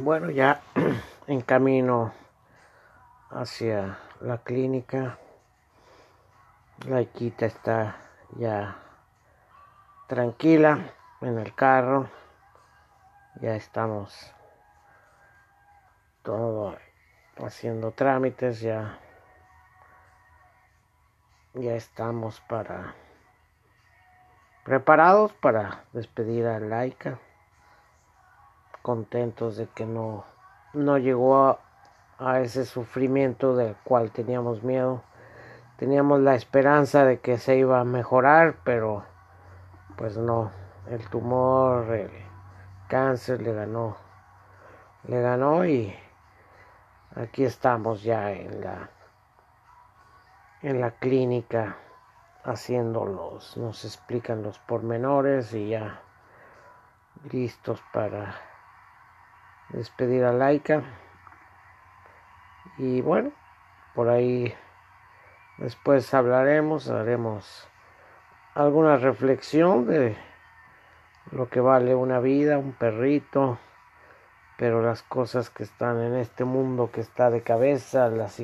Bueno, ya en camino hacia la clínica. La Iquita está ya tranquila en el carro. Ya estamos todo haciendo trámites, ya ya estamos para preparados para despedir a Laika contentos de que no no llegó a, a ese sufrimiento del cual teníamos miedo. Teníamos la esperanza de que se iba a mejorar pero pues no. El tumor el cáncer le ganó le ganó y aquí estamos ya en la en la clínica haciéndolos, nos explican los pormenores y ya listos para despedir a Laika. Y bueno, por ahí después hablaremos, haremos alguna reflexión de lo que vale una vida, un perrito, pero las cosas que están en este mundo que está de cabeza, las